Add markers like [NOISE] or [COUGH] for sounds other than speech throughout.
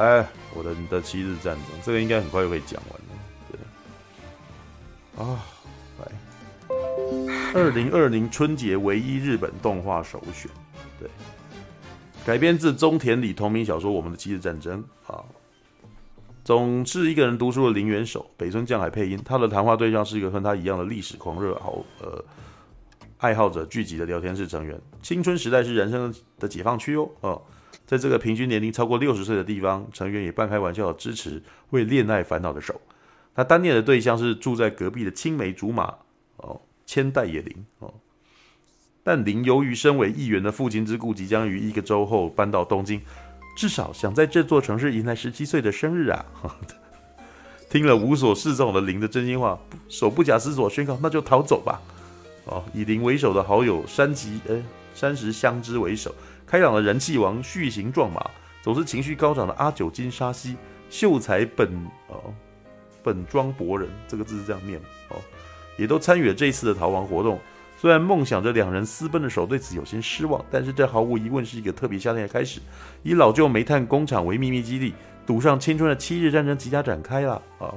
来，我的你的七日战争，这个应该很快就可以讲完了。对，啊，来，二零二零春节唯一日本动画首选，对，改编自中田里同名小说《我们的七日战争》啊。总是一个人读书的林元守，北村匠海配音。他的谈话对象是一个和他一样的历史狂热好呃爱好者聚集的聊天室成员。青春时代是人生的解放区哦。哦，在这个平均年龄超过六十岁的地方，成员也半开玩笑的支持为恋爱烦恼的手。他单恋的对象是住在隔壁的青梅竹马哦，千代野林哦。但林由于身为议员的父亲之故，即将于一个周后搬到东京。至少想在这座城市迎来十七岁的生日啊！[LAUGHS] 听了无所适从的林的真心话，手不假思索宣告：“那就逃走吧！”哦，以林为首的好友山崎呃山石香织为首，开朗的人气王旭行壮马，总是情绪高涨的阿久金沙希秀才本哦本庄博人这个字是这样念哦，也都参与了这一次的逃亡活动。虽然梦想着两人私奔的手对此有些失望，但是这毫无疑问是一个特别夏天的开始。以老旧煤炭工厂为秘密基地，赌上青春的七日战争即将展开了啊！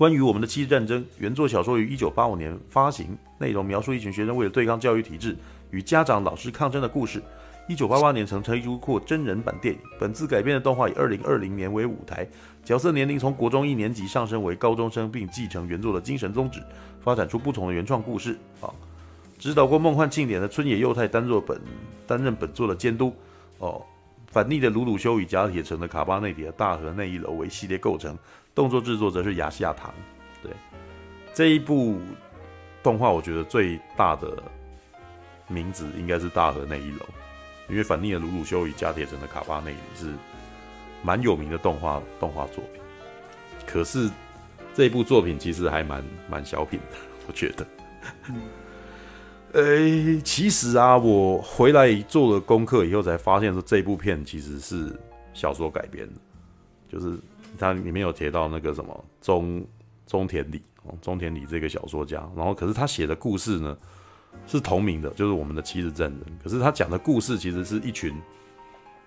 关于我们的七日战争，原作小说于一九八五年发行，内容描述一群学生为了对抗教育体制与家长老师抗争的故事。一九八八年曾推出过真人版电影，本次改编的动画以二零二零年为舞台，角色年龄从国中一年级上升为高中生，并继承原作的精神宗旨。发展出不同的原创故事啊！指导过《梦幻庆典》的村野佑太担任本担任本作的监督哦。反逆的鲁鲁修与甲铁城的卡巴内迪的大河内一楼为系列构成，动作制作则是亚细亚堂。对这一部动画，我觉得最大的名字应该是大河那一楼，因为反逆的鲁鲁修与加铁城的卡巴内迪是蛮有名的动画动画作品，可是。这一部作品其实还蛮蛮小品的，[LAUGHS] 我觉得。呃、欸，其实啊，我回来做了功课以后才发现说，这部片其实是小说改编的，就是它里面有提到那个什么中中田里哦中田里这个小说家，然后可是他写的故事呢是同名的，就是我们的七日证人。可是他讲的故事其实是一群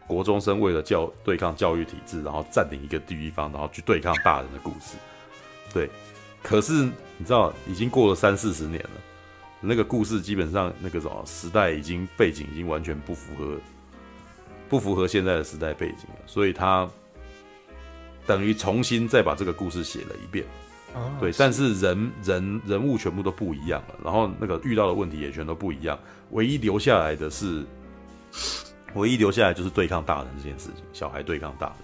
国中生为了教对抗教育体制，然后占领一个地方，然后去对抗大人的故事。对，可是你知道，已经过了三四十年了，那个故事基本上那个什么时代已经背景已经完全不符合，不符合现在的时代背景了，所以他等于重新再把这个故事写了一遍。哦，对，但是人人人物全部都不一样了，然后那个遇到的问题也全都不一样，唯一留下来的是，唯一留下来就是对抗大人这件事情，小孩对抗大人，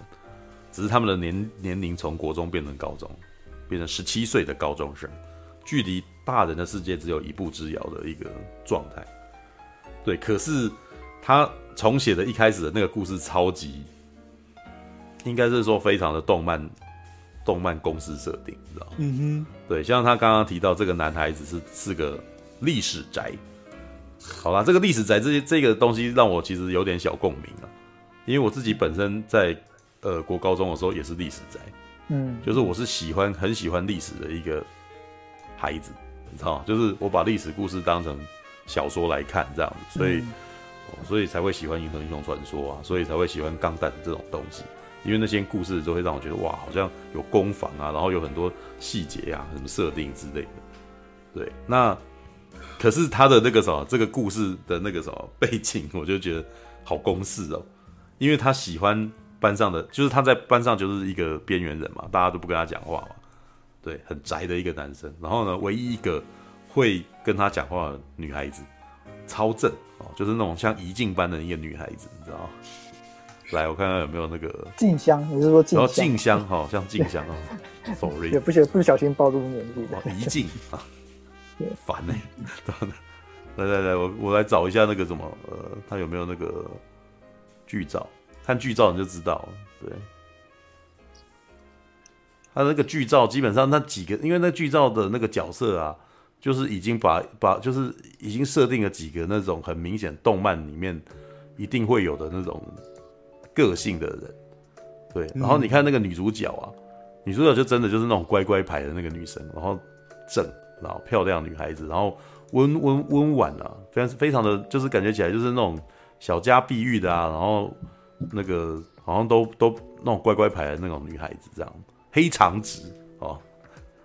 只是他们的年年龄从国中变成高中。变成十七岁的高中生，距离大人的世界只有一步之遥的一个状态。对，可是他重写的一开始的那个故事超级，应该是说非常的动漫，动漫公式设定，你知道吗？嗯哼。对，像他刚刚提到这个男孩子是是个历史宅，好啦，这个历史宅这些这个东西让我其实有点小共鸣啊，因为我自己本身在呃国高中的时候也是历史宅。嗯，就是我是喜欢很喜欢历史的一个孩子，你知道吗？就是我把历史故事当成小说来看，这样子，所以、所以才会喜欢《银河英雄传说》啊，所以才会喜欢《钢弹》这种东西，因为那些故事都会让我觉得哇，好像有攻防啊，然后有很多细节啊，什么设定之类的。对，那可是他的那个什么，这个故事的那个什么背景，我就觉得好公式哦，因为他喜欢。班上的就是他在班上就是一个边缘人嘛，大家都不跟他讲话嘛，对，很宅的一个男生。然后呢，唯一一个会跟他讲话的女孩子，超正哦，就是那种像仪敬般的一个女孩子，你知道吗？来，我看看有没有那个静香，你是说静香？然后静香哈，像静香啊，[LAUGHS] sorry，也不小不小心暴露年纪的仪敬啊，[LAUGHS] 烦呢、欸。来来来，我我来找一下那个什么，呃，他有没有那个剧照？看剧照你就知道了，对，他那个剧照基本上那几个，因为那剧照的那个角色啊，就是已经把把就是已经设定了几个那种很明显动漫里面一定会有的那种个性的人，对，然后你看那个女主角啊，女主角就真的就是那种乖乖牌的那个女生，然后正，然后漂亮女孩子，然后温温温婉啊，非常非常的就是感觉起来就是那种小家碧玉的啊，然后。那个好像都都那种乖乖牌的那种女孩子，这样黑长直哦，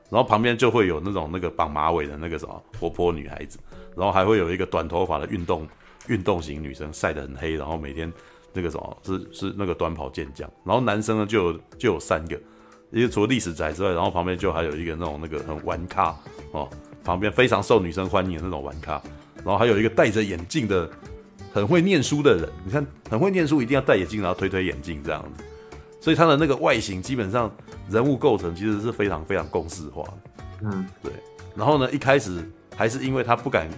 然后旁边就会有那种那个绑马尾的那个什么活泼女孩子，然后还会有一个短头发的运动运动型女生，晒得很黑，然后每天那个什么是是那个短跑健将，然后男生呢就有就有三个，因为除了历史宅之外，然后旁边就还有一个那种那个很玩咖哦，旁边非常受女生欢迎的那种玩咖，然后还有一个戴着眼镜的。很会念书的人，你看，很会念书，一定要戴眼镜，然后推推眼镜这样子，所以他的那个外形基本上人物构成其实是非常非常公式化的。嗯，对。然后呢，一开始还是因为他不敢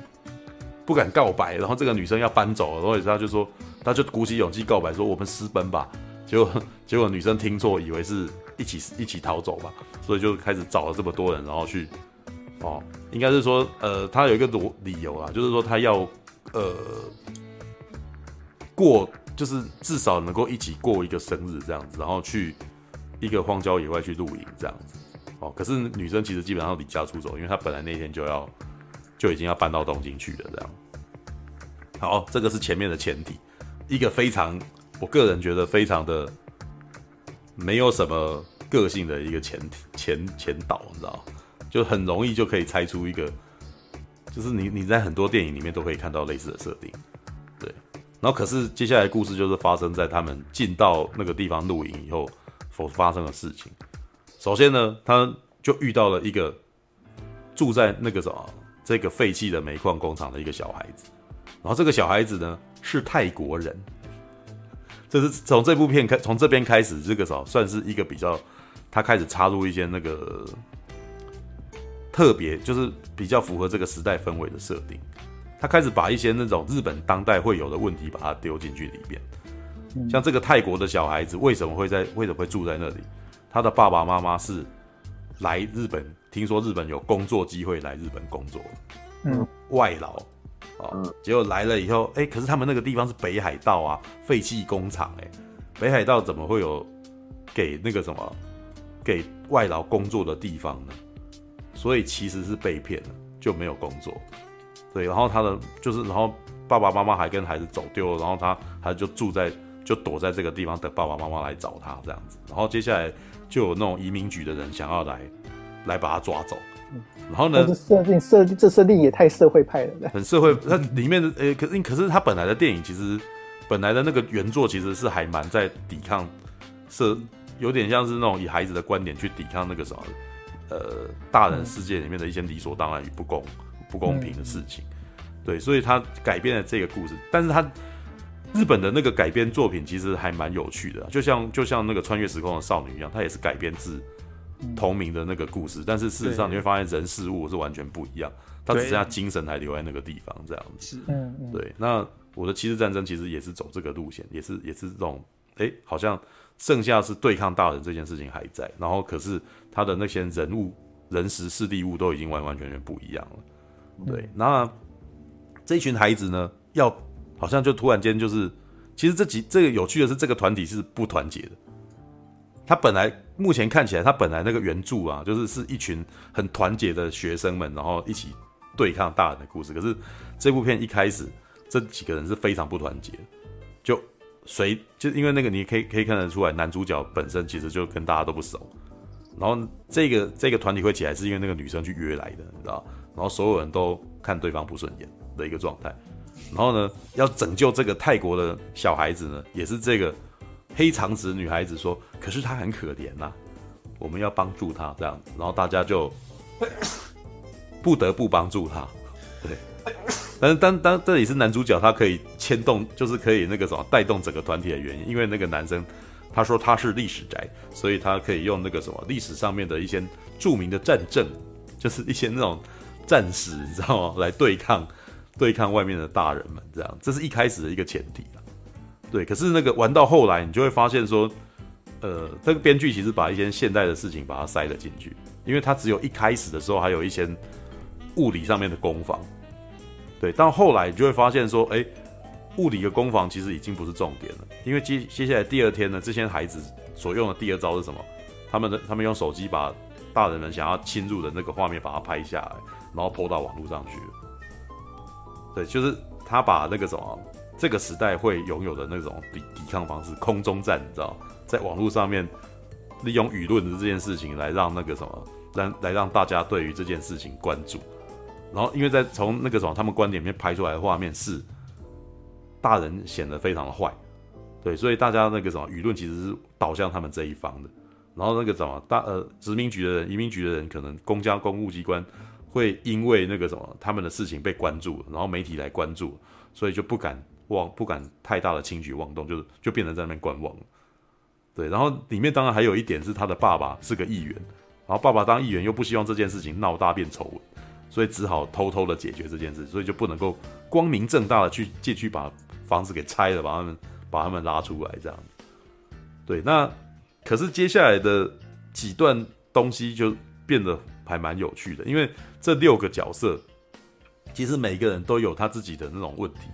不敢告白，然后这个女生要搬走了，所以他就说，他就鼓起勇气告白说：“我们私奔吧。”结果 [LAUGHS] 结果女生听错，以为是一起一起逃走吧，所以就开始找了这么多人，然后去哦，应该是说，呃，他有一个理理由啦，就是说他要呃。过就是至少能够一起过一个生日这样子，然后去一个荒郊野外去露营这样子。哦，可是女生其实基本上离家出走，因为她本来那天就要就已经要搬到东京去了这样。好，这个是前面的前提，一个非常我个人觉得非常的没有什么个性的一个前提前前导，你知道，就很容易就可以猜出一个，就是你你在很多电影里面都可以看到类似的设定。对然后，可是接下来故事就是发生在他们进到那个地方露营以后所发生的事情。首先呢，他就遇到了一个住在那个什么这个废弃的煤矿工厂的一个小孩子。然后这个小孩子呢是泰国人。这是从这部片开，从这边开始，这个时候算是一个比较，他开始插入一些那个特别，就是比较符合这个时代氛围的设定。他开始把一些那种日本当代会有的问题，把它丢进去里边。像这个泰国的小孩子为什么会在为什么会住在那里？他的爸爸妈妈是来日本，听说日本有工作机会来日本工作，嗯，外劳啊，结果来了以后，哎，可是他们那个地方是北海道啊，废弃工厂，哎，北海道怎么会有给那个什么给外劳工作的地方呢？所以其实是被骗了，就没有工作。对，然后他的就是，然后爸爸妈妈还跟孩子走丢了，然后他他就住在就躲在这个地方等爸爸妈妈来找他这样子，然后接下来就有那种移民局的人想要来来把他抓走，然后呢，设定设定这设定也太社会派了，很社会。它里面的诶，可是可是他本来的电影其实本来的那个原作其实是还蛮在抵抗，是有点像是那种以孩子的观点去抵抗那个什么呃大人世界里面的一些理所当然与不公。不公平的事情，对，所以他改编了这个故事，但是他日本的那个改编作品其实还蛮有趣的，就像就像那个穿越时空的少女一样，它也是改编自同名的那个故事，但是事实上你会发现人事物是完全不一样，他只剩下精神还留在那个地方这样子，嗯，对。那我的骑士战争其实也是走这个路线，也是也是这种，哎，好像剩下是对抗大人这件事情还在，然后可是他的那些人物、人时、事地物都已经完完全全不一样了。对，那这群孩子呢，要好像就突然间就是，其实这几这个有趣的是，这个团体是不团结的。他本来目前看起来，他本来那个原著啊，就是是一群很团结的学生们，然后一起对抗大人的故事。可是这部片一开始，这几个人是非常不团结，就谁就因为那个你可以可以看得出来，男主角本身其实就跟大家都不熟。然后这个这个团体会起来，是因为那个女生去约来的，你知道？然后所有人都看对方不顺眼的一个状态。然后呢，要拯救这个泰国的小孩子呢，也是这个黑长直女孩子说，可是她很可怜呐，我们要帮助她这样。然后大家就 [COUGHS] 不得不帮助她。对，但是当当这里是男主角，他可以牵动，就是可以那个什么带动整个团体的原因，因为那个男生。他说他是历史宅，所以他可以用那个什么历史上面的一些著名的战争，就是一些那种战士，你知道吗？来对抗对抗外面的大人们，这样，这是一开始的一个前提。对，可是那个玩到后来，你就会发现说，呃，这个编剧其实把一些现代的事情把它塞了进去，因为他只有一开始的时候还有一些物理上面的攻防，对，到后来你就会发现说，哎。物理的攻防其实已经不是重点了，因为接接下来第二天呢，这些孩子所用的第二招是什么？他们的他们用手机把大人们想要侵入的那个画面把它拍下来，然后 PO 到网络上去。对，就是他把那个什么这个时代会拥有的那种抵抵抗方式，空中战，你知道，在网络上面利用舆论的这件事情来让那个什么，让来让大家对于这件事情关注。然后，因为在从那个什么他们观点里面拍出来的画面是大人显得非常的坏，对，所以大家那个什么舆论其实是导向他们这一方的。然后那个什么大呃殖民局的人、移民局的人，可能公家公务机关会因为那个什么他们的事情被关注，然后媒体来关注，所以就不敢望不敢太大的轻举妄动，就是就变成在那边观望。对，然后里面当然还有一点是他的爸爸是个议员，然后爸爸当议员又不希望这件事情闹大变丑闻，所以只好偷偷的解决这件事，所以就不能够光明正大的去进去把房子给拆了，把他们把他们拉出来这样。对，那。可是接下来的几段东西就变得还蛮有趣的，因为这六个角色其实每一个人都有他自己的那种问题，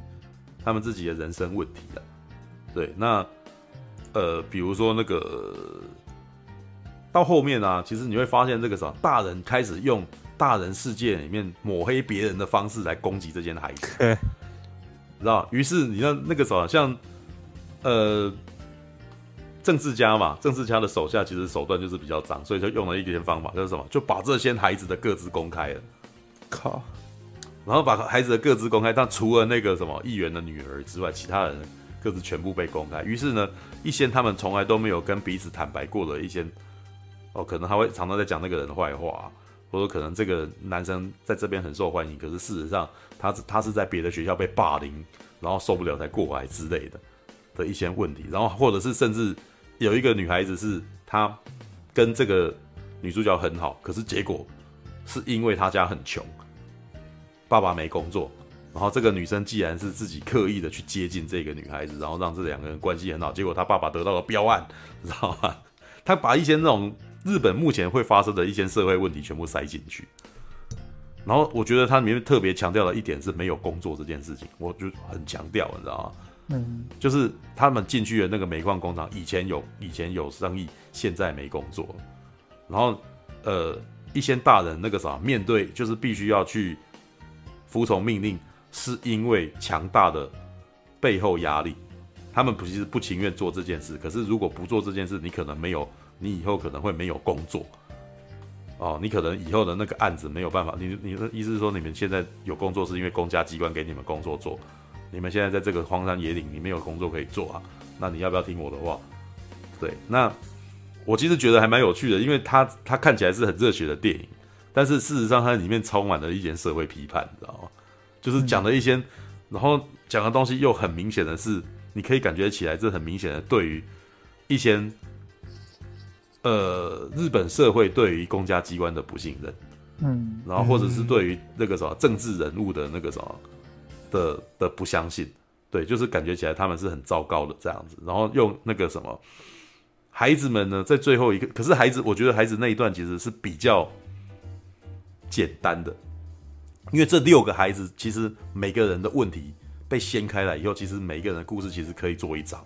他们自己的人生问题的。对，那呃，比如说那个到后面啊，其实你会发现这个啥，大人开始用大人世界里面抹黑别人的方式来攻击这些孩子，你知道？于是你看那个啥，像呃。政治家嘛，政治家的手下其实手段就是比较脏，所以就用了一点方法，就是什么，就把这些孩子的个资公开了，靠，然后把孩子的个资公开，但除了那个什么议员的女儿之外，其他人个资全部被公开。于是呢，一些他们从来都没有跟彼此坦白过的一些，哦，可能他会常常在讲那个人的坏话，或者可能这个男生在这边很受欢迎，可是事实上他他是在别的学校被霸凌，然后受不了才过来之类的的一些问题，然后或者是甚至。有一个女孩子是她跟这个女主角很好，可是结果是因为她家很穷，爸爸没工作，然后这个女生既然是自己刻意的去接近这个女孩子，然后让这两个人关系很好，结果她爸爸得到了标案，你知道吗？[LAUGHS] 他把一些那种日本目前会发生的一些社会问题全部塞进去，然后我觉得它里面特别强调的一点是没有工作这件事情，我就很强调，你知道吗？嗯，[LAUGHS] 就是他们进去的那个煤矿工厂，以前有以前有生意，现在没工作。然后，呃，一些大人那个啥，面对就是必须要去服从命令，是因为强大的背后压力。他们不是不情愿做这件事，可是如果不做这件事，你可能没有，你以后可能会没有工作。哦，你可能以后的那个案子没有办法。你你的意思是说，你们现在有工作是因为公家机关给你们工作做？你们现在在这个荒山野岭，你没有工作可以做啊？那你要不要听我的话？对，那我其实觉得还蛮有趣的，因为它它看起来是很热血的电影，但是事实上它里面充满了一些社会批判，你知道吗？就是讲的一些，然后讲的东西又很明显的是，你可以感觉起来，这很明显的对于一些呃日本社会对于公家机关的不信任，嗯，然后或者是对于那个什么政治人物的那个什么。的的不相信，对，就是感觉起来他们是很糟糕的这样子，然后用那个什么孩子们呢，在最后一个，可是孩子，我觉得孩子那一段其实是比较简单的，因为这六个孩子其实每个人的问题被掀开来以后，其实每一个人的故事其实可以做一章，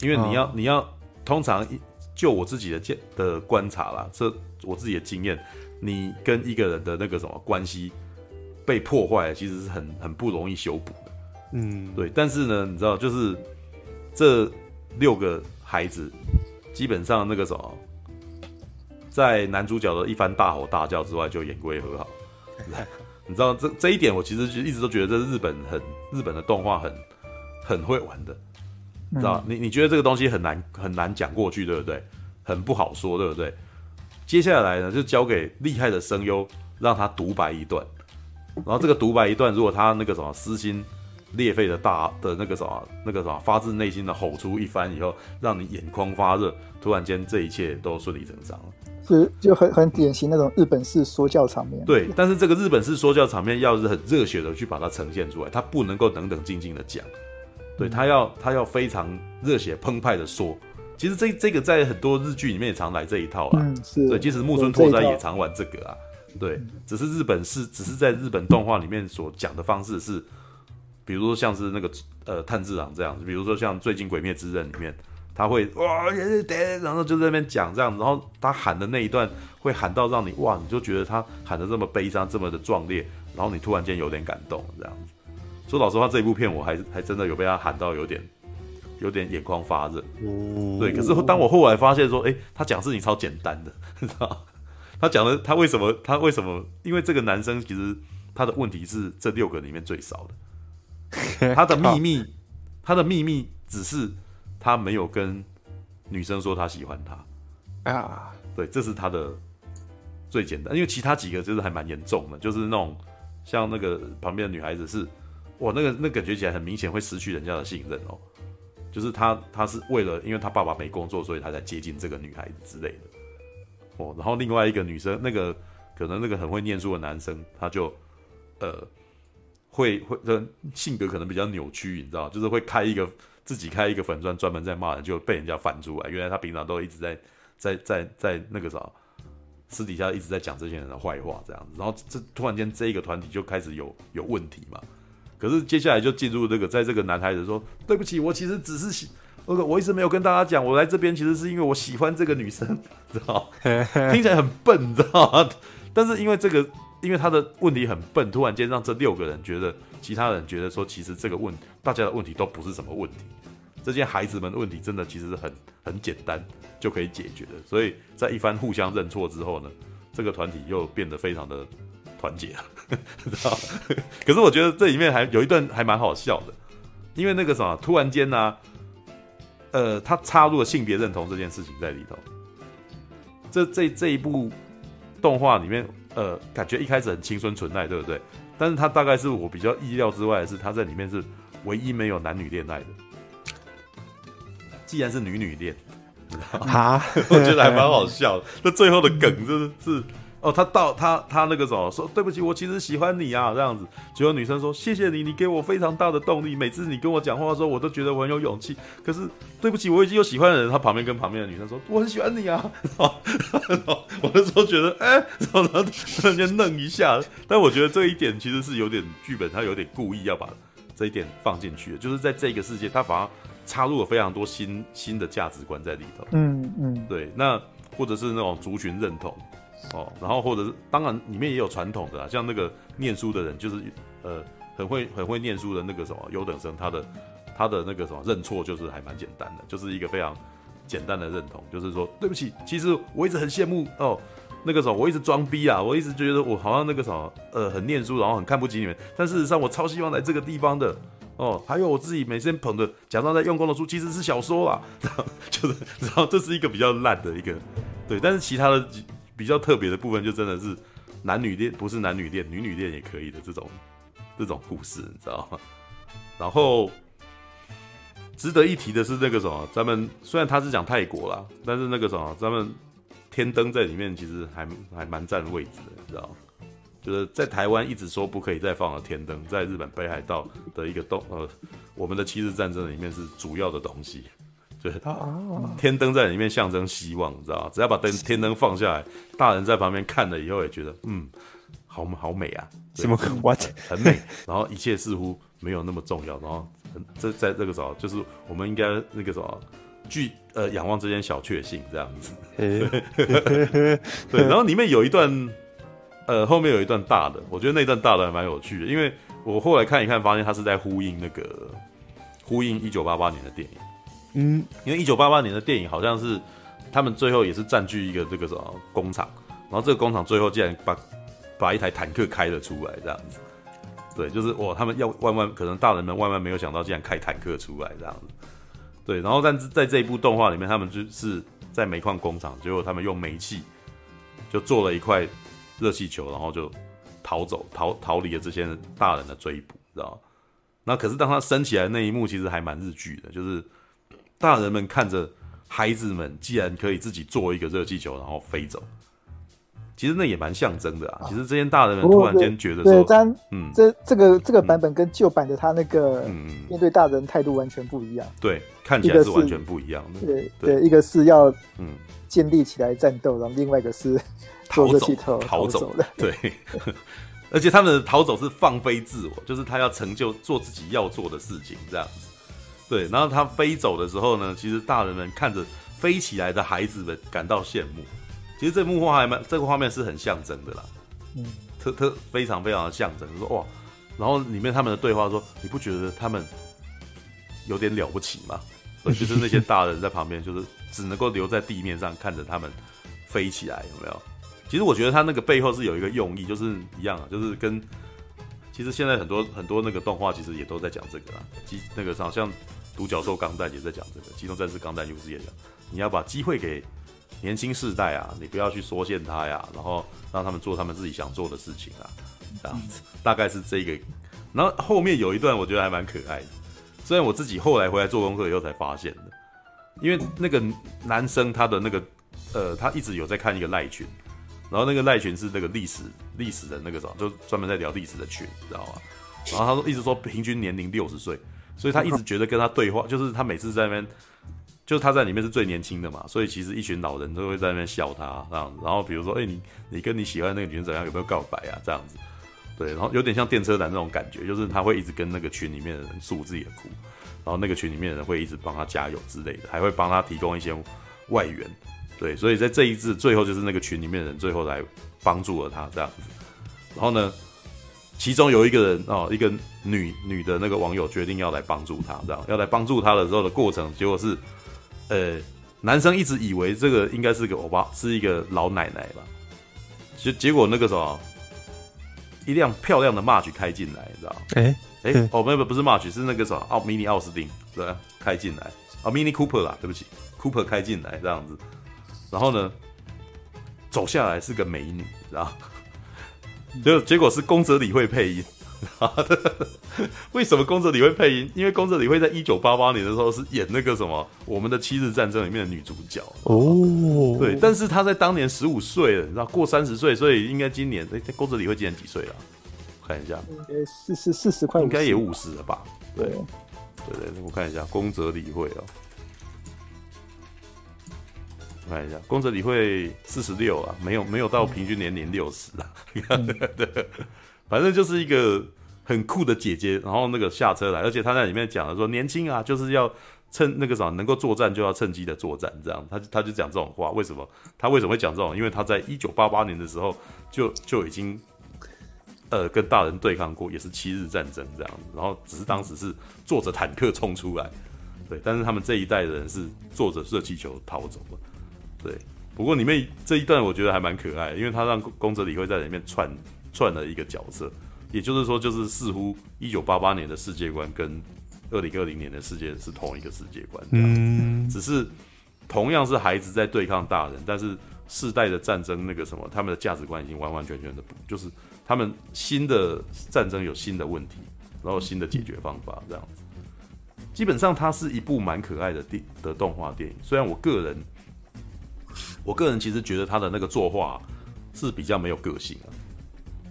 因为你要、哦、你要通常就我自己的见的观察啦，这我自己的经验，你跟一个人的那个什么关系。被破坏其实是很很不容易修补的，嗯，对。但是呢，你知道，就是这六个孩子，基本上那个什么，在男主角的一番大吼大叫之外，就演归和好。你知道这这一点，我其实就一直都觉得这是日本很日本的动画很很会玩的，你知道？你你觉得这个东西很难很难讲过去，对不对？很不好说，对不对？接下来呢，就交给厉害的声优，让他独白一段。然后这个独白一段，如果他那个什么撕心裂肺的大的那个什么那个什么发自内心的吼出一番以后，让你眼眶发热，突然间这一切都顺理成章了，是就很很典型那种日本式说教场面。对，但是这个日本式说教场面要是很热血的去把它呈现出来，他不能够冷冷静静的讲，对他要他要非常热血澎湃的说。其实这这个在很多日剧里面也常来这一套啦，嗯，是，对，即使木村拓哉也常玩这个啊。对，只是日本是，只是在日本动画里面所讲的方式是，比如说像是那个呃炭治郎这样子，比如说像最近《鬼灭之刃》里面，他会哇，然后就在那边讲这样，然后他喊的那一段会喊到让你哇，你就觉得他喊的这么悲伤，这么的壮烈，然后你突然间有点感动这样子。说老实话，这一部片我还还真的有被他喊到有点有点眼眶发热。对，可是当我后来发现说，哎、他讲事情超简单的，你知道？他讲的他为什么他为什么？因为这个男生其实他的问题是这六个里面最少的，他的秘密，他的秘密只是他没有跟女生说他喜欢她啊。对，这是他的最简单，因为其他几个就是还蛮严重的，就是那种像那个旁边的女孩子是。哇，那个那感觉起来很明显会失去人家的信任哦，就是他他是为了因为他爸爸没工作，所以他才接近这个女孩子之类的哦。然后另外一个女生，那个可能那个很会念书的男生，他就呃会会的性格可能比较扭曲，你知道，就是会开一个自己开一个粉专，专门在骂人，就被人家反出来。原来他平常都一直在在在在那个啥，私底下一直在讲这些人的坏话这样子。然后这突然间这一个团体就开始有有问题嘛。可是接下来就进入这个，在这个男孩子说：“对不起，我其实只是喜，我我一直没有跟大家讲，我来这边其实是因为我喜欢这个女生，知道？听起来很笨，知道？但是因为这个，因为他的问题很笨，突然间让这六个人觉得，其他人觉得说，其实这个问大家的问题都不是什么问题，这些孩子们的问题真的其实很很简单就可以解决的。所以在一番互相认错之后呢，这个团体又变得非常的。”团结了，可是我觉得这里面还有一段还蛮好笑的，因为那个什么，突然间呢、呃，他插入了性别认同这件事情在里头。这这这一部动画里面，呃，感觉一开始很青春纯爱，对不对？但是他大概是我比较意料之外的是，他在里面是唯一没有男女恋爱的。既然是女女恋，哈，[LAUGHS] 我觉得还蛮好笑的。[LAUGHS] 那最后的梗就是是。哦，他到他他那个时候说对不起，我其实喜欢你啊，这样子。结果女生说谢谢你，你给我非常大的动力。每次你跟我讲话的时候，我都觉得我很有勇气。可是对不起，我已经有喜欢的人。他旁边跟旁边的女生说我很喜欢你啊。[LAUGHS] 我那时候觉得哎，然后突然间愣一下。但我觉得这一点其实是有点剧本，他有点故意要把这一点放进去的，就是在这个世界，他反而插入了非常多新新的价值观在里头。嗯嗯，对，那或者是那种族群认同。哦，然后或者是当然里面也有传统的啦，像那个念书的人，就是呃很会很会念书的那个什么优等生，他的他的那个什么认错就是还蛮简单的，就是一个非常简单的认同，就是说对不起，其实我一直很羡慕哦那个什么，我一直装逼啊，我一直觉得我好像那个什么呃很念书，然后很看不起你们，但事实上我超希望来这个地方的哦，还有我自己每天捧着假装在用功的书，其实是小说啊，然 [LAUGHS] 后就是然后这是一个比较烂的一个对，但是其他的。比较特别的部分就真的是男女恋，不是男女恋，女女恋也可以的这种这种故事，你知道吗？然后值得一提的是那个什么，咱们虽然他是讲泰国啦，但是那个什么，咱们天灯在里面其实还还蛮占位置的，你知道吗？就是在台湾一直说不可以再放了天灯，在日本北海道的一个东呃，我们的七日战争里面是主要的东西。对，天灯在里面象征希望，你知道吗？只要把灯天灯放下来，大人在旁边看了以后也觉得，嗯，好好美啊，什么 what 很美。然后一切似乎没有那么重要。然后这在这个时候，就是我们应该那个什么，去呃仰望这间小确幸这样子。[LAUGHS] 对，然后里面有一段，呃，后面有一段大的，我觉得那段大的还蛮有趣的，因为我后来看一看，发现他是在呼应那个呼应一九八八年的电影。嗯，因为一九八八年的电影好像是他们最后也是占据一个这个什么工厂，然后这个工厂最后竟然把把一台坦克开了出来，这样子，对，就是哇，他们要万万可能大人们万万没有想到，竟然开坦克出来这样子，对，然后但是在这一部动画里面，他们就是在煤矿工厂，结果他们用煤气就做了一块热气球，然后就逃走，逃逃离了这些大人的追捕，知道？那可是当他升起来的那一幕，其实还蛮日剧的，就是。大人们看着孩子们，既然可以自己做一个热气球，然后飞走，其实那也蛮象征的啊。其实这些大人们突然间觉得说，对，嗯，这这个这个版本跟旧版的他那个面对大人态度完全不一样。对，看起来是完全不一样的。对对，一个是要嗯建立起来战斗，然后另外一个是做热气球逃走的。对，[LAUGHS] 而且他们的逃走是放飞自我，就是他要成就做自己要做的事情，这样子。对，然后他飞走的时候呢，其实大人们看着飞起来的孩子们感到羡慕。其实这幕画还蛮，这个画面是很象征的啦，嗯，特特非常非常的象征，就是说哇，然后里面他们的对话说：“你不觉得他们有点了不起吗？”就是那些大人在旁边，[LAUGHS] 就是只能够留在地面上看着他们飞起来，有没有？其实我觉得他那个背后是有一个用意，就是一样啊，就是跟其实现在很多很多那个动画其实也都在讲这个啦。机那个好像独角兽钢弹也在讲这个，机动战士钢弹又不是也讲，你要把机会给年轻世代啊，你不要去缩限他呀，然后让他们做他们自己想做的事情啊，[LAUGHS] 这样子大概是这个。然后后面有一段我觉得还蛮可爱的。虽然我自己后来回来做功课以后才发现的，因为那个男生他的那个呃，他一直有在看一个赖群，然后那个赖群是那个历史历史的那个什么，就专门在聊历史的群，知道吗？然后他说一直说平均年龄六十岁，所以他一直觉得跟他对话，就是他每次在那边，就是他在里面是最年轻的嘛，所以其实一群老人都会在那边笑他这样子。然后比如说，哎、你你跟你喜欢那个女生怎样？有没有告白啊？这样子。对，然后有点像电车男那种感觉，就是他会一直跟那个群里面的人诉自己的苦，然后那个群里面的人会一直帮他加油之类的，还会帮他提供一些外援。对，所以在这一次最后就是那个群里面的人最后来帮助了他这样子。然后呢，其中有一个人哦，一个女女的那个网友决定要来帮助他，这样要来帮助他的时候的过程，结果是，呃，男生一直以为这个应该是个欧巴，是一个老奶奶吧，结结果那个什么。一辆漂亮的 March 开进来，你知道？哎哎、欸欸，哦，没有，不是 March，是那个什么奥 Mini 奥斯汀，对，开进来，啊，Mini Cooper 啦，对不起，Cooper 开进来这样子，然后呢，走下来是个美女，知道？就结果是宫泽理惠配音。[LAUGHS] 为什么宫泽理惠配音？因为宫泽理惠在一九八八年的时候是演那个什么《我们的七日战争》里面的女主角哦。对，但是她在当年十五岁了，你知道过三十岁，所以应该今年哎，宫泽理惠今年几岁了？看一下，应该四十四十快，应该也五十了吧？对，对对对，我看一下宫泽理惠哦，我看一下宫泽理惠四十六啊，没有没有到平均年龄六十啊，[LAUGHS] 嗯、对。反正就是一个很酷的姐姐，然后那个下车来，而且她在里面讲了说，年轻啊，就是要趁那个啥能够作战就要趁机的作战，这样，她她就讲这种话。为什么？她为什么会讲这种？因为她在一九八八年的时候就就已经呃跟大人对抗过，也是七日战争这样，然后只是当时是坐着坦克冲出来，对，但是他们这一代的人是坐着热气球逃走了，对。不过里面这一段我觉得还蛮可爱的，因为他让宫泽理惠在里面串。串了一个角色，也就是说，就是似乎一九八八年的世界观跟二零二零年的世界是同一个世界观，嗯，只是同样是孩子在对抗大人，但是世代的战争那个什么，他们的价值观已经完完全全的不，就是他们新的战争有新的问题，然后新的解决方法这样子。基本上，它是一部蛮可爱的电的动画电影。虽然我个人，我个人其实觉得他的那个作画是比较没有个性啊。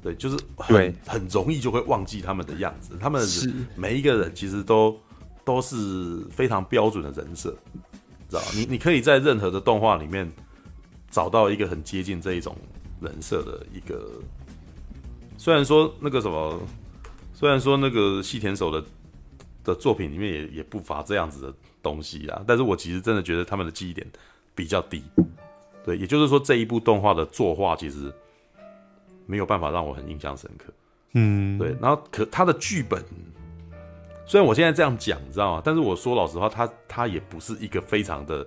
对，就是很很容易就会忘记他们的样子。他们每一个人其实都都是非常标准的人设，知道？你你可以在任何的动画里面找到一个很接近这一种人设的一个。虽然说那个什么，虽然说那个细田守的的作品里面也也不乏这样子的东西啊，但是我其实真的觉得他们的记忆点比较低。对，也就是说这一部动画的作画其实。没有办法让我很印象深刻，嗯，对。然后可他的剧本，虽然我现在这样讲，你知道吗？但是我说老实话，他他也不是一个非常的，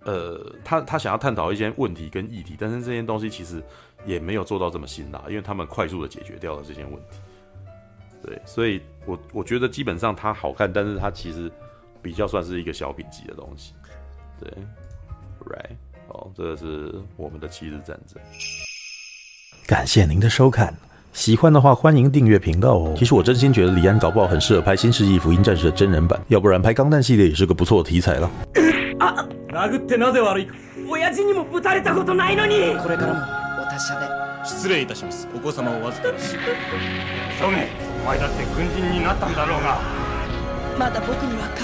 呃，他他想要探讨一些问题跟议题，但是这些东西其实也没有做到这么辛辣，因为他们快速的解决掉了这些问题。对，所以我我觉得基本上它好看，但是它其实比较算是一个小品级的东西。对，right，好，这个是我们的七日战争。感谢您的收看，喜欢的话欢迎订阅频道哦。其实我真心觉得李安搞不好很适合拍《新世纪福音战士》的真人版，要不然拍钢弹系列也是个不错的题材了。啊！殴ってなぜ悪い？亲父にもぶたれたことないのに。これからもお达者で。失礼いたします。お子様をお预かりし。ソゲ、お前だって军人になったんだろうが。まだ仆には。